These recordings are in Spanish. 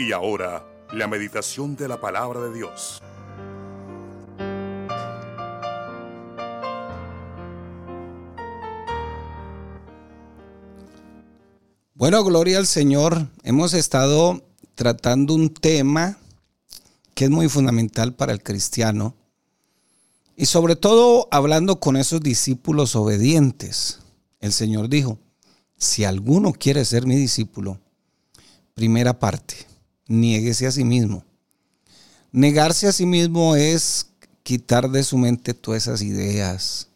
Y ahora, la meditación de la palabra de Dios. Bueno, gloria al Señor. Hemos estado tratando un tema que es muy fundamental para el cristiano y sobre todo hablando con esos discípulos obedientes. El Señor dijo, si alguno quiere ser mi discípulo, primera parte, niéguese a sí mismo. Negarse a sí mismo es quitar de su mente todas esas ideas,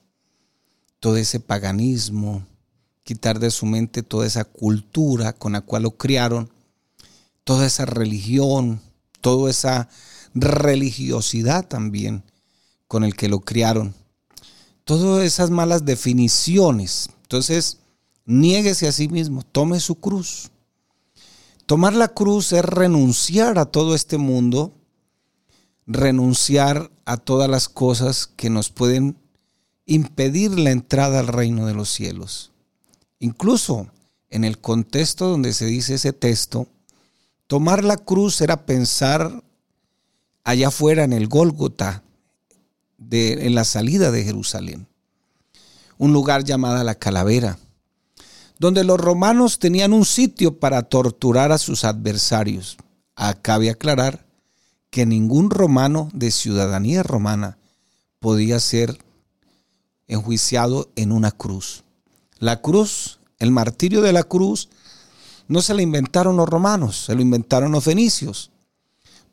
todo ese paganismo, quitar de su mente toda esa cultura con la cual lo criaron, toda esa religión, toda esa religiosidad también con el que lo criaron. Todas esas malas definiciones. Entonces, niéguese a sí mismo, tome su cruz. Tomar la cruz es renunciar a todo este mundo, renunciar a todas las cosas que nos pueden impedir la entrada al reino de los cielos. Incluso en el contexto donde se dice ese texto, tomar la cruz era pensar allá afuera en el Gólgota, en la salida de Jerusalén, un lugar llamado la Calavera, donde los romanos tenían un sitio para torturar a sus adversarios. Acabe aclarar que ningún romano de ciudadanía romana podía ser enjuiciado en una cruz. La cruz, el martirio de la cruz, no se la inventaron los romanos, se lo inventaron los fenicios.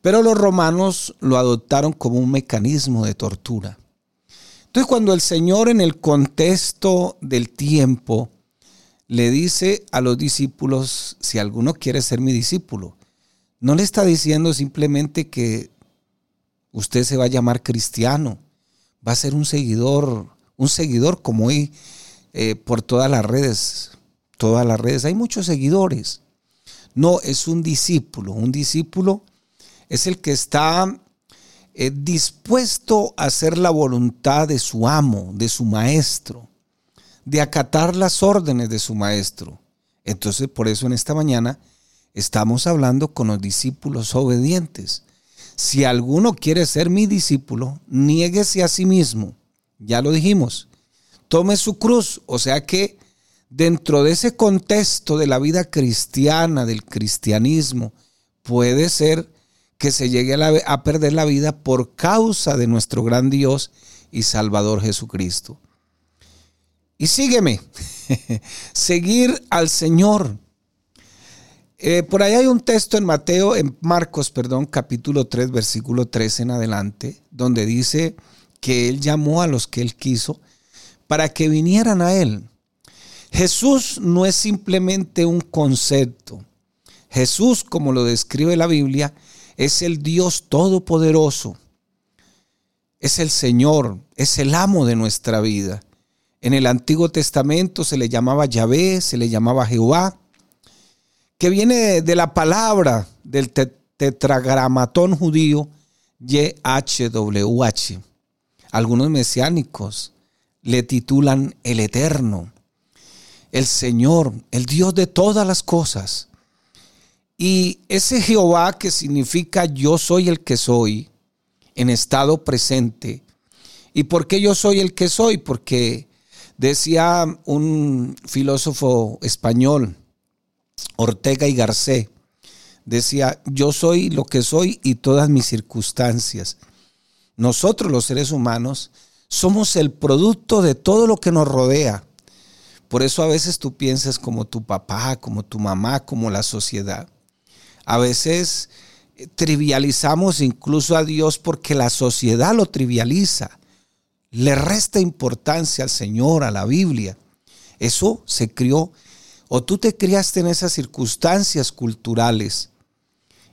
Pero los romanos lo adoptaron como un mecanismo de tortura. Entonces cuando el Señor en el contexto del tiempo le dice a los discípulos, si alguno quiere ser mi discípulo, no le está diciendo simplemente que usted se va a llamar cristiano, va a ser un seguidor, un seguidor como hoy eh, por todas las redes, todas las redes, hay muchos seguidores. No, es un discípulo. Un discípulo es el que está eh, dispuesto a hacer la voluntad de su amo, de su maestro, de acatar las órdenes de su maestro. Entonces, por eso en esta mañana estamos hablando con los discípulos obedientes. Si alguno quiere ser mi discípulo, niéguese a sí mismo. Ya lo dijimos tome su cruz. O sea que dentro de ese contexto de la vida cristiana, del cristianismo, puede ser que se llegue a, perder la vida por causa de nuestro gran Dios y Salvador Jesucristo. Y sígueme, seguir al Señor. Eh, por ahí hay un texto en Mateo, en Marcos, perdón, capítulo 3, versículo 3 en adelante, donde dice que Él llamó a los que Él quiso para que vinieran a Él. Jesús no es simplemente un concepto. Jesús, como lo describe la Biblia, es el Dios todopoderoso. Es el Señor, es el amo de nuestra vida. En el Antiguo Testamento se le llamaba Yahvé, se le llamaba Jehová, que viene de la palabra del tetragramatón judío YHWH. Algunos mesiánicos le titulan el Eterno, el Señor, el Dios de todas las cosas. Y ese Jehová que significa yo soy el que soy en estado presente. ¿Y por qué yo soy el que soy? Porque decía un filósofo español, Ortega y Garcés, decía, yo soy lo que soy y todas mis circunstancias. Nosotros los seres humanos somos el producto de todo lo que nos rodea. Por eso a veces tú piensas como tu papá, como tu mamá, como la sociedad. A veces eh, trivializamos incluso a Dios porque la sociedad lo trivializa. Le resta importancia al Señor, a la Biblia. Eso se crió, o tú te criaste en esas circunstancias culturales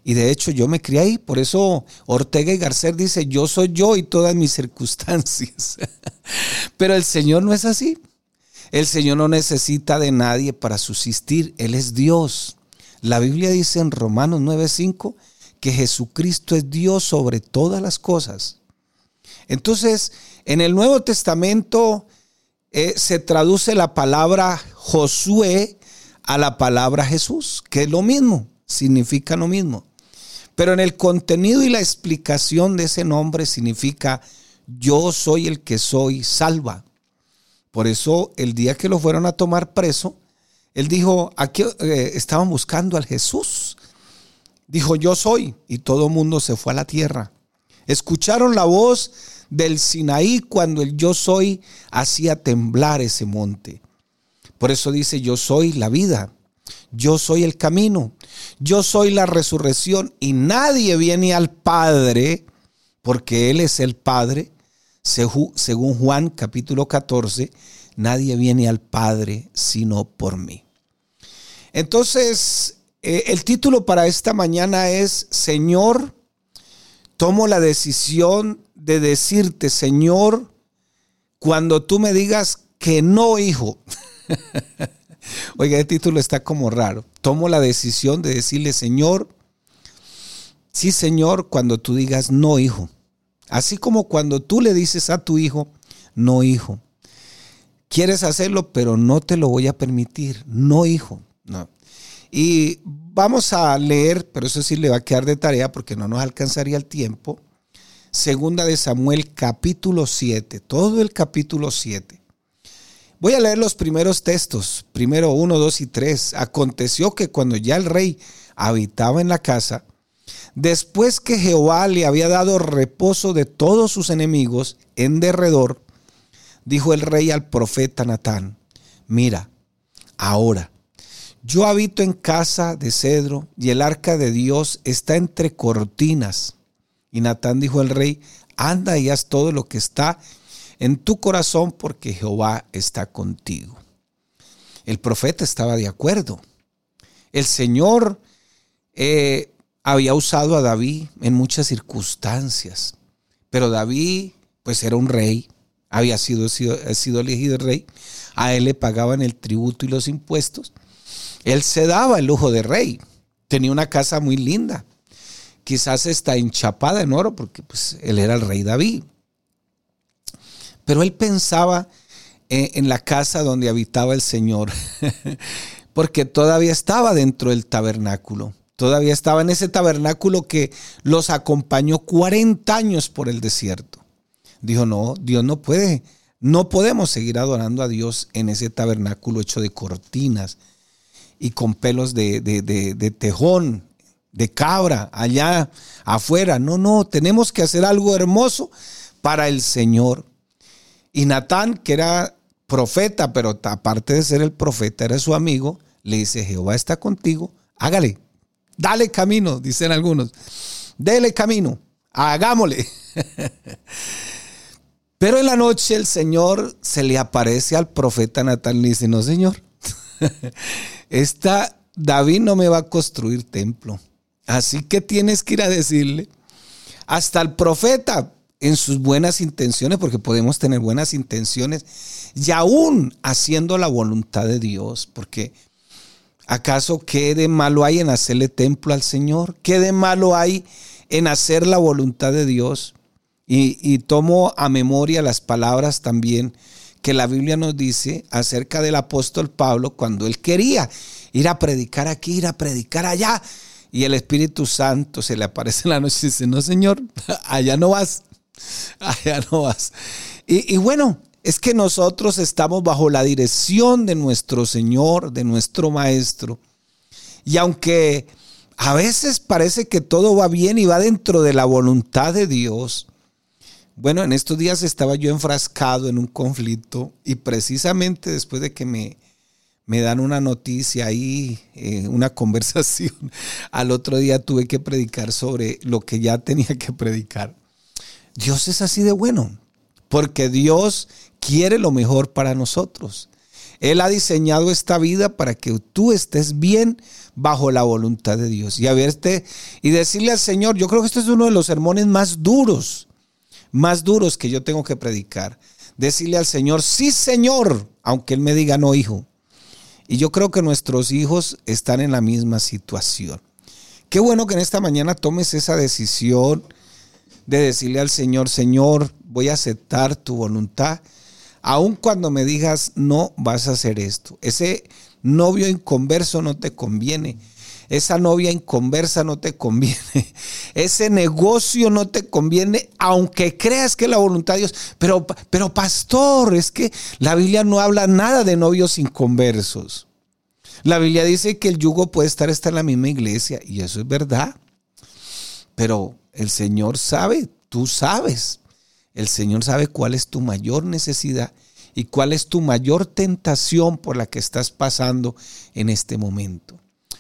y de hecho yo me crié ahí, por eso Ortega y Garcés dice, yo soy yo y todas mis circunstancias. Pero el Señor no es así. El Señor no necesita de nadie para subsistir, Él es Dios. La Biblia dice en Romanos 9:5 que Jesucristo es Dios sobre todas las cosas. Entonces, en el Nuevo Testamento eh, se traduce la palabra Josué a la palabra Jesús, que es lo mismo, significa lo mismo. Pero en el contenido y la explicación de ese nombre significa yo soy el que soy, salva. Por eso el día que lo fueron a tomar preso, él dijo, aquí eh, estaban buscando al Jesús. Dijo, yo soy. Y todo el mundo se fue a la tierra. Escucharon la voz del Sinaí cuando el yo soy hacía temblar ese monte. Por eso dice, yo soy la vida. Yo soy el camino. Yo soy la resurrección. Y nadie viene al Padre, porque Él es el Padre, según Juan capítulo 14, nadie viene al Padre sino por mí. Entonces, eh, el título para esta mañana es, Señor, tomo la decisión de decirte, Señor, cuando tú me digas que no, hijo. Oiga, el título está como raro. Tomo la decisión de decirle, Señor, sí, Señor, cuando tú digas no, hijo. Así como cuando tú le dices a tu hijo, no hijo. Quieres hacerlo, pero no te lo voy a permitir. No hijo. No. Y vamos a leer, pero eso sí le va a quedar de tarea porque no nos alcanzaría el tiempo. Segunda de Samuel capítulo 7, todo el capítulo 7. Voy a leer los primeros textos, primero 1, 2 y 3. Aconteció que cuando ya el rey habitaba en la casa, Después que Jehová le había dado reposo de todos sus enemigos en derredor, dijo el rey al profeta Natán, mira, ahora, yo habito en casa de cedro y el arca de Dios está entre cortinas. Y Natán dijo al rey, anda y haz todo lo que está en tu corazón porque Jehová está contigo. El profeta estaba de acuerdo. El Señor eh, había usado a David en muchas circunstancias, pero David pues era un rey, había sido, sido, sido elegido rey, a él le pagaban el tributo y los impuestos, él se daba el lujo de rey, tenía una casa muy linda, quizás está enchapada en oro porque pues, él era el rey David, pero él pensaba en, en la casa donde habitaba el Señor, porque todavía estaba dentro del tabernáculo. Todavía estaba en ese tabernáculo que los acompañó 40 años por el desierto. Dijo, no, Dios no puede, no podemos seguir adorando a Dios en ese tabernáculo hecho de cortinas y con pelos de, de tejón, de cabra, allá afuera. No, no, tenemos que hacer algo hermoso para el Señor. Y Natán, que era profeta, pero aparte de ser el profeta, era su amigo, le dice, Jehová está contigo, hágale, Dale camino, dicen algunos. Dele camino, hagámosle. Pero en la noche el Señor se le aparece al profeta Natán y dice, no Señor, esta David no me va a construir templo. Así que tienes que ir a decirle, hasta el profeta en sus buenas intenciones, porque podemos tener buenas intenciones, y aún haciendo la voluntad de Dios, porque ¿Acaso qué de malo hay en hacerle templo al Señor? ¿Qué de malo hay en hacer la voluntad de Dios? Y, tomo a memoria las palabras también que la Biblia nos dice acerca del apóstol Pablo cuando él quería ir a predicar aquí, ir a predicar allá. Y el Espíritu Santo se le aparece en la noche y dice, no Señor, allá no vas, allá no vas. Y, y bueno, es que nosotros estamos bajo la dirección de nuestro Señor, de nuestro Maestro. Y aunque a veces parece que todo va bien y va dentro de la voluntad de Dios, bueno, en estos días estaba yo enfrascado en un conflicto y precisamente después de que me, me dan una noticia ahí, eh, una conversación, al otro día tuve que predicar sobre lo que ya tenía que predicar. Dios es así de bueno, porque Dios quiere lo mejor para nosotros. Él ha diseñado esta vida para que tú estés bien bajo la voluntad de Dios. Y a verte y decirle al Señor, yo creo que este es uno de los sermones más duros, más duros que yo tengo que predicar. Decirle al Señor, sí Señor, aunque Él me diga no hijo. Y yo creo que nuestros hijos están en la misma situación. Qué bueno que en esta mañana tomes esa decisión de decirle al Señor, Señor, voy a aceptar tu voluntad aun cuando me digas no vas a hacer esto. Ese novio inconverso no te conviene. Esa novia inconversa no te conviene, ese negocio no te conviene, aunque creas que la voluntad de Dios. Pero, pero pastor, es que la Biblia no habla nada de novios inconversos. La Biblia dice que el yugo puede estar hasta en la misma iglesia y eso es verdad. Pero el Señor sabe, tú sabes. El Señor sabe cuál es tu mayor necesidad y cuál es tu mayor tentación por la que estás pasando en este momento.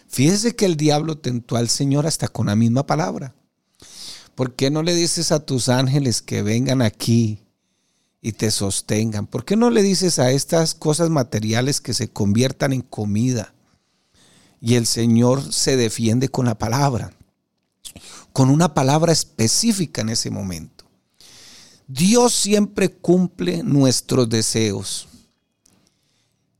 Fíjese que el diablo tentó al Señor hasta con la misma palabra. ¿Por qué no le dices a tus ángeles que vengan aquí y te sostengan? ¿Por qué no le dices a estas cosas materiales que se conviertan en comida? Y el Señor se defiende con la palabra, con una palabra específica en ese momento. Dios siempre cumple nuestros deseos.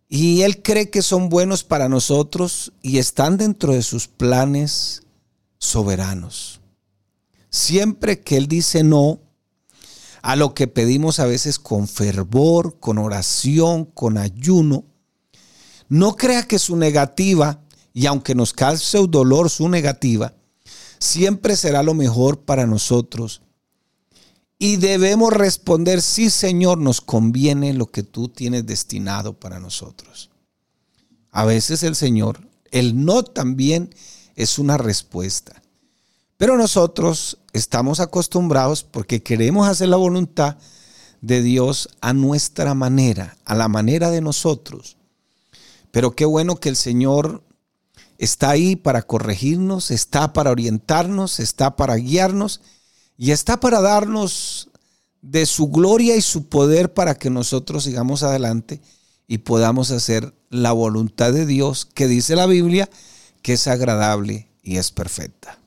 Y Él cree que son buenos para nosotros y están dentro de sus planes soberanos. Siempre que Él dice no a lo que pedimos a veces con fervor, con oración, con ayuno, no crea que su negativa, y aunque nos cause dolor su negativa, siempre será lo mejor para nosotros y debemos responder, sí Señor, nos conviene lo que tú tienes destinado para nosotros. A veces el Señor, el no también es una respuesta. Pero nosotros estamos acostumbrados porque queremos hacer la voluntad de Dios a nuestra manera, a la manera de nosotros. Pero qué bueno que el Señor está ahí para corregirnos, está para orientarnos, está para guiarnos y está para darnos de su gloria y su poder para que nosotros sigamos adelante y podamos hacer la voluntad de Dios que dice la Biblia que es agradable y es perfecta.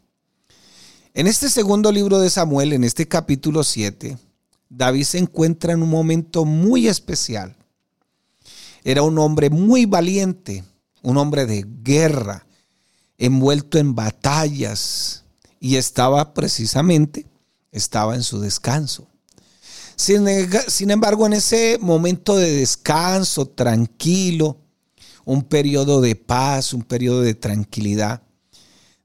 En este segundo libro de Samuel, en este capítulo 7, David se encuentra en un momento muy especial. Era un hombre muy valiente, un hombre de guerra, envuelto en batallas y estaba precisamente estaba en su descanso. Sin, embargo, en ese momento de descanso, tranquilo, un periodo de paz, un periodo de tranquilidad,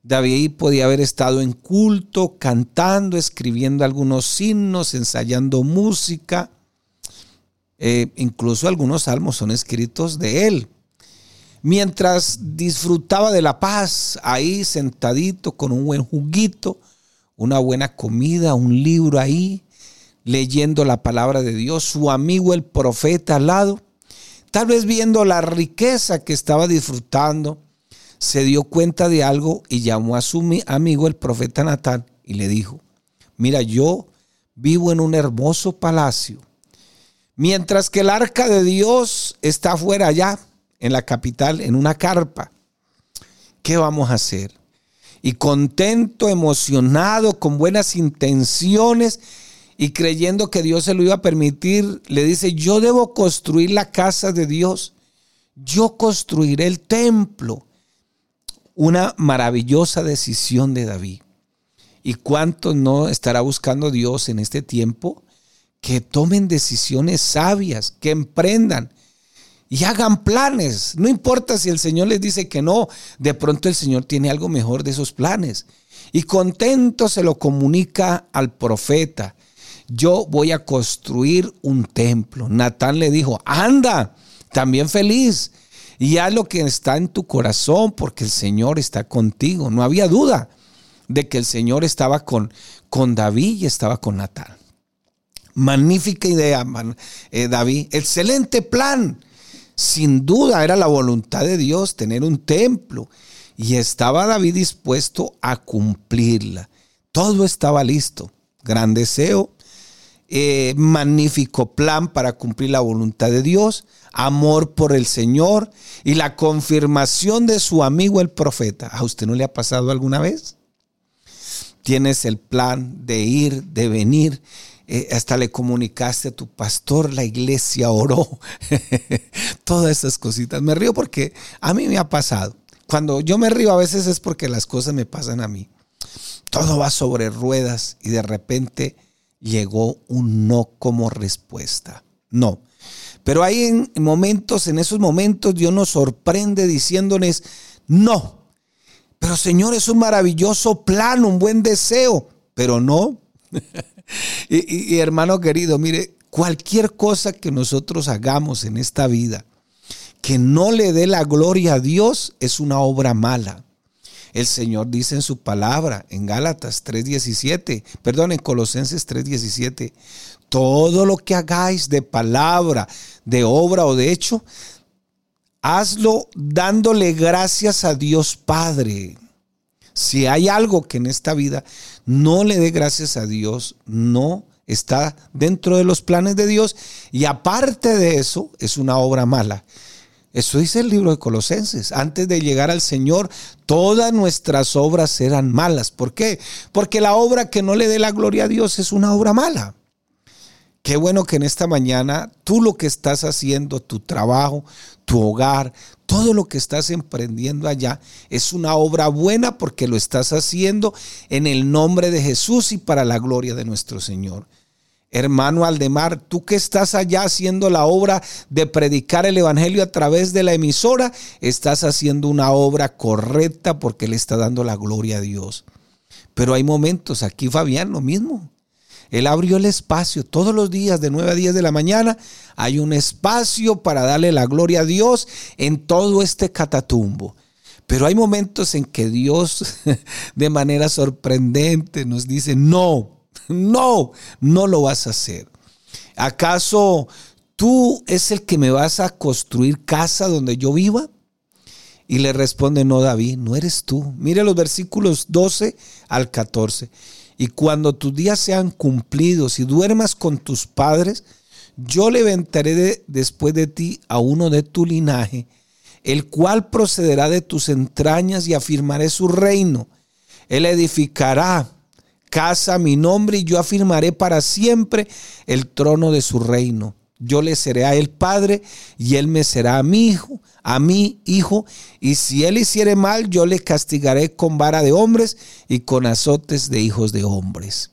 David podía haber estado en culto, cantando, escribiendo algunos himnos, ensayando música. Eh, incluso algunos salmos son escritos de él. Mientras disfrutaba de la paz, ahí sentadito con un buen juguito, una buena comida, un libro ahí, leyendo la palabra de Dios, su amigo el profeta al lado, tal vez viendo la riqueza que estaba disfrutando, se dio cuenta de algo y llamó a su amigo el profeta Natán y le dijo, mira, yo vivo en un hermoso palacio, mientras que el arca de Dios está afuera allá, en la capital, en una carpa. ¿Qué vamos a hacer? Y contento, emocionado, con buenas intenciones y creyendo que Dios se lo iba a permitir, le dice, yo debo construir la casa de Dios, yo construiré el templo. Una maravillosa decisión de David. ¿Y cuánto no estará buscando Dios en este tiempo? Que tomen decisiones sabias, que emprendan, y hagan planes. No importa si el Señor les dice que no, de pronto el Señor tiene algo mejor de esos planes. Y contento se lo comunica al profeta. Yo voy a construir un templo. Natán le dijo, anda, también feliz. Y haz lo que está en tu corazón porque el Señor está contigo. No había duda de que el Señor estaba con, con David y estaba con Natán. Magnífica idea, eh, David. Excelente plan. Sin duda era la voluntad de Dios tener un templo y estaba David dispuesto a cumplirla. Todo estaba listo. Gran deseo, eh, magnífico plan para cumplir la voluntad de Dios, amor por el Señor y la confirmación de su amigo el profeta. ¿A usted no le ha pasado alguna vez? Tienes el plan de ir, de venir eh, hasta le comunicaste a tu pastor, la iglesia oró, todas esas cositas. Me río porque a mí me ha pasado. Cuando yo me río a veces es porque las cosas me pasan a mí. Todo va sobre ruedas y de repente llegó un no como respuesta. No. Pero hay en momentos, en esos momentos Dios nos sorprende diciéndoles, no, Pero Señor, es un maravilloso plan, un buen deseo, pero no. y, hermano querido, mire, cualquier cosa que nosotros hagamos en esta vida que no le dé la gloria a Dios es una obra mala. El Señor dice en su palabra, en Gálatas 3:17, perdón, en Colosenses 3:17, todo lo que hagáis de palabra, de obra o de hecho, hazlo dándole gracias a Dios Padre. Si hay algo que en esta vida no le dé gracias a Dios, no está dentro de los planes de Dios y aparte de eso es una obra mala. Eso dice el libro de Colosenses. Antes de llegar al Señor, todas nuestras obras eran malas. ¿Por qué? Porque la obra que no le dé la gloria a Dios es una obra mala. Qué bueno que en esta mañana tú lo que estás haciendo, tu trabajo, tu hogar, todo lo que estás emprendiendo allá es una obra buena porque lo estás haciendo en el nombre de Jesús y para la gloria de nuestro Señor. Hermano Aldemar, tú que estás allá haciendo la obra de predicar el Evangelio a través de la emisora, estás haciendo una obra correcta porque le está dando la gloria a Dios. Pero hay momentos, aquí Fabián lo mismo. Él abrió el espacio todos los días de 9 a 10 de la mañana. Hay un espacio para darle la gloria a Dios en todo este catatumbo. Pero hay momentos en que Dios de manera sorprendente nos dice, no, no, no lo vas a hacer. ¿Acaso tú es el que me vas a construir casa donde yo viva? Y le responde, no, David, no eres tú. Mire los versículos 12 al 14. Y cuando tus días sean cumplidos y duermas con tus padres, yo levantaré después de ti a uno de tu linaje, el cual procederá de tus entrañas y afirmaré su reino. Él edificará casa mi nombre y yo afirmaré para siempre el trono de su reino. Yo le seré a él padre y él me será a mi hijo, a mi hijo, y si él hiciere mal, yo le castigaré con vara de hombres y con azotes de hijos de hombres.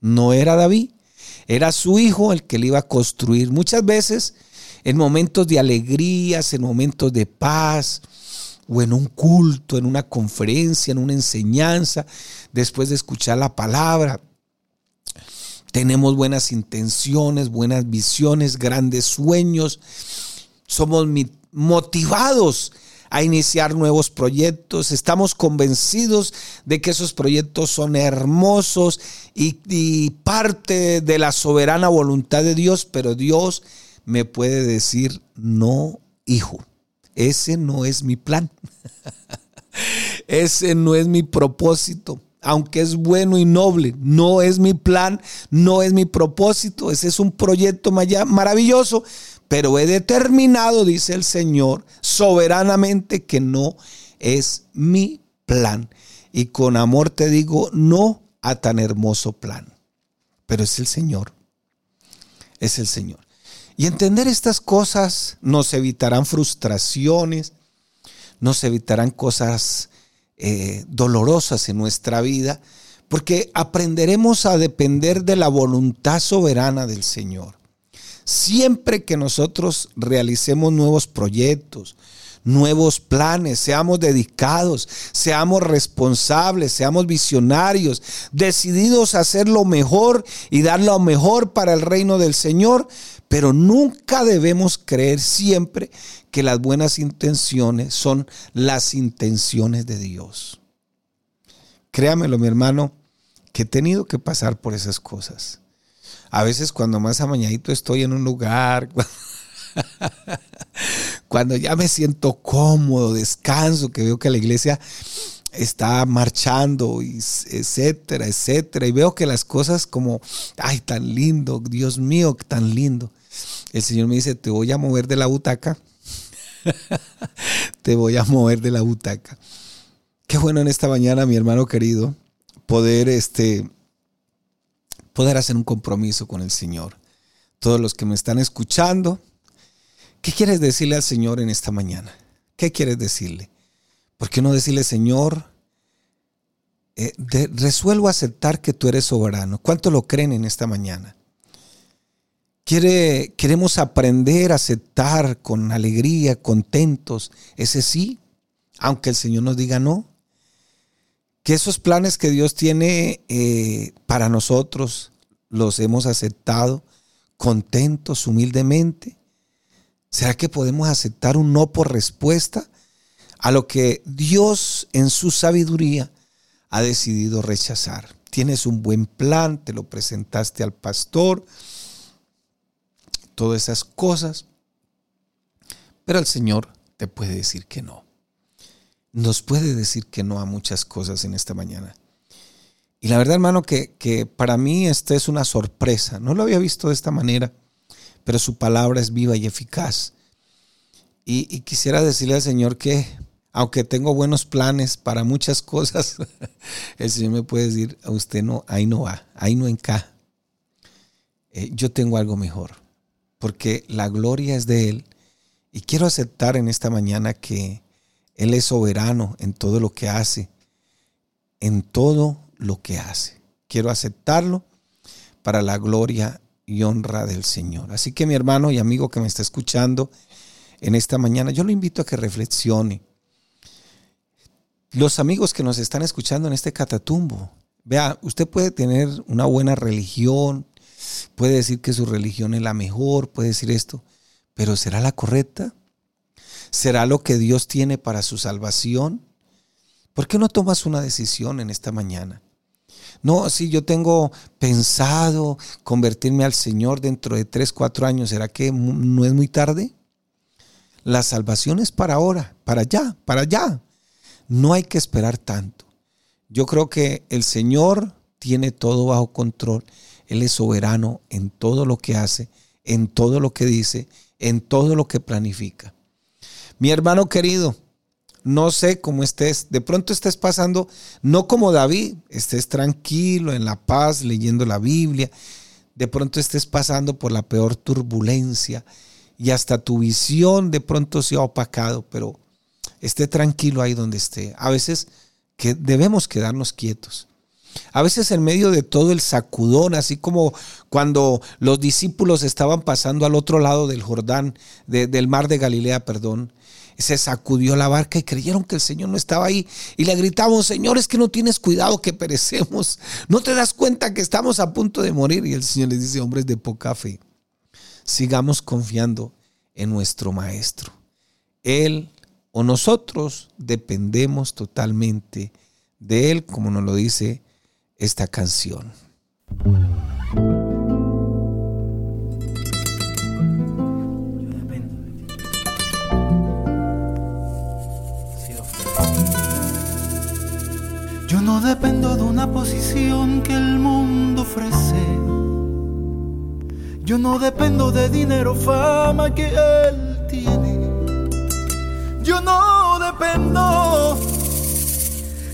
No era David, era su hijo el que le iba a construir. Muchas veces, en momentos de alegrías, en momentos de paz, o en un culto, en una conferencia, en una enseñanza, después de escuchar la palabra. Tenemos buenas intenciones, buenas visiones, grandes sueños. Somos motivados a iniciar nuevos proyectos. Estamos convencidos de que esos proyectos son hermosos y, parte de la soberana voluntad de Dios, pero Dios me puede decir, no, hijo, ese no es mi plan. Ese no es mi propósito. Aunque es bueno y noble, no es mi plan, no es mi propósito. Ese es un proyecto maravilloso, pero he determinado, dice el Señor, soberanamente que no es mi plan. Y con amor te digo, no a tan hermoso plan. Pero es el Señor. Es el Señor. Y entender estas cosas nos evitarán frustraciones, nos evitarán cosas eh, dolorosas en nuestra vida, porque aprenderemos a depender de la voluntad soberana del Señor. Siempre que nosotros realicemos nuevos proyectos, nuevos planes, seamos dedicados, seamos responsables, seamos visionarios, decididos a hacer lo mejor y dar lo mejor para el reino del Señor, pero nunca debemos creer siempre que las buenas intenciones son las intenciones de Dios. Créamelo, mi hermano, que he tenido que pasar por esas cosas. A veces cuando más amañadito estoy en un lugar, cuando ya me siento cómodo, descanso, que veo que la iglesia está marchando, etcétera, etcétera, y veo que las cosas como, ay, tan lindo, Dios mío, tan lindo el Señor me dice, te voy a mover de la butaca. te voy a mover de la butaca. Qué bueno en esta mañana, mi hermano querido, poder, este, poder hacer un compromiso con el Señor. Todos los que me están escuchando, ¿qué quieres decirle al Señor en esta mañana? ¿Qué quieres decirle? ¿Por qué no decirle, Señor, eh, resuelvo aceptar que tú eres soberano? ¿Cuánto lo creen en esta mañana? Queremos aprender a aceptar con alegría, contentos, ese sí, aunque el Señor nos diga no. que esos planes que Dios tiene eh, para nosotros los hemos aceptado contentos, humildemente. ¿Será que podemos aceptar un no por respuesta a lo que Dios en su sabiduría ha decidido rechazar? Tienes un buen plan, te lo presentaste al pastor, todas esas cosas, pero el Señor te puede decir que no. Nos puede decir que no a muchas cosas en esta mañana. Y la verdad, hermano, que, que para mí esta es una sorpresa. No lo había visto de esta manera, pero su palabra es viva y eficaz. Y, quisiera decirle al Señor que, aunque tengo buenos planes para muchas cosas, el Señor me puede decir, a usted no, ahí no va, ahí no encaja. Eh, yo tengo algo mejor, porque la gloria es de Él. Y quiero aceptar en esta mañana que Él es soberano en todo lo que hace, en todo lo que hace. Quiero aceptarlo para la gloria y honra del Señor. Así que mi hermano y amigo que me está escuchando en esta mañana, yo lo invito a que reflexione. Los amigos que nos están escuchando en este catatumbo, vea, usted puede tener una buena religión, puede decir que su religión es la mejor, puede decir esto, pero ¿será la correcta? ¿Será lo que Dios tiene para su salvación? ¿Por qué no tomas una decisión en esta mañana? No, si yo tengo pensado convertirme al Señor dentro de tres, cuatro años, ¿será que no es muy tarde? La salvación es para ahora, para allá, para allá. No hay que esperar tanto. Yo creo que el Señor tiene todo bajo control. Él es soberano en todo lo que hace, en todo lo que dice, en todo lo que planifica. Mi hermano querido, no sé cómo estés. De pronto estés pasando, no como David, estés tranquilo, en la paz, leyendo la Biblia. De pronto estés pasando por la peor turbulencia y hasta tu visión de pronto se ha opacado, pero esté tranquilo ahí donde esté. A veces que debemos quedarnos quietos. A veces en medio de todo el sacudón, así como cuando los discípulos estaban pasando al otro lado del Jordán, del mar de Galilea, perdón, se sacudió la barca y creyeron que el Señor no estaba ahí. Y le gritaban, Señor, es que no tienes cuidado que perecemos. No te das cuenta que estamos a punto de morir. Y el Señor les dice, hombres de poca fe, sigamos confiando en nuestro Maestro. Él o nosotros dependemos totalmente de Él, como nos lo dice esta canción. Yo no dependo de una posición que el mundo ofrece. Yo no dependo de dinero, fama que él tiene. Yo no dependo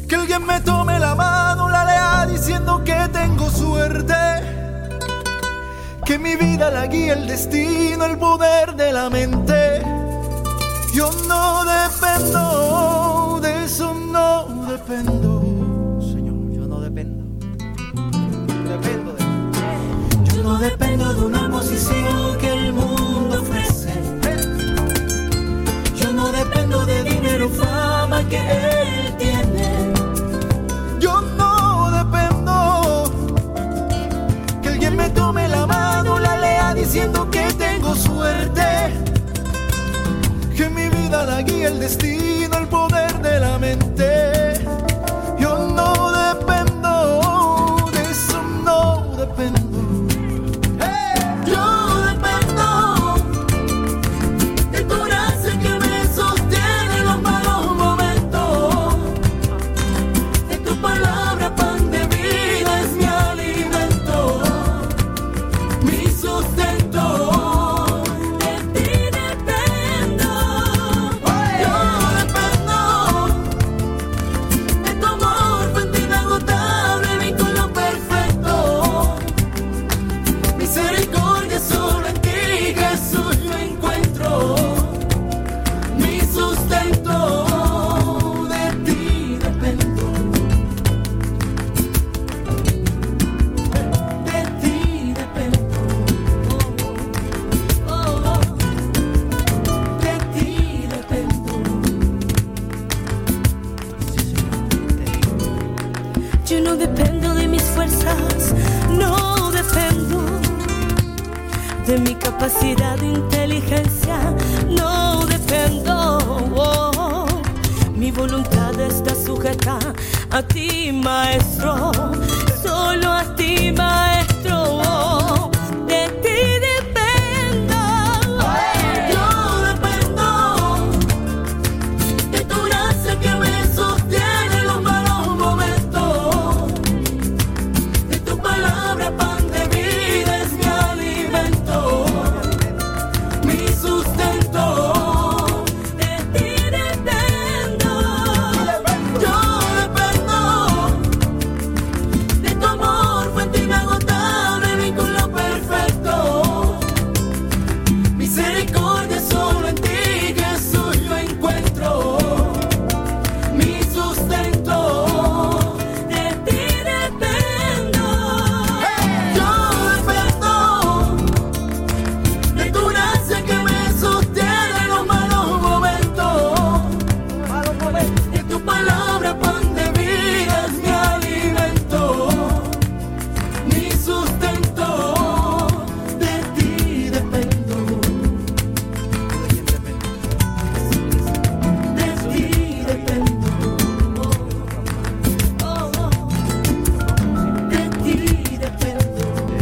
que alguien me tome Que mi vida la guía el destino, el poder de la mente. Yo no dependo de eso, no dependo. no dependo de una posición que el mundo ofrece. Yo no dependo de dinero, fama que él tiene. Diciendo que tengo suerte. Que mi vida la guía el destino, el poder de la mente. Yo no dependo de eso, no dependo. No dependo de mi capacidad de inteligencia, no dependo. Oh, mi voluntad está sujeta a ti, maestro, solo a ti, maestro.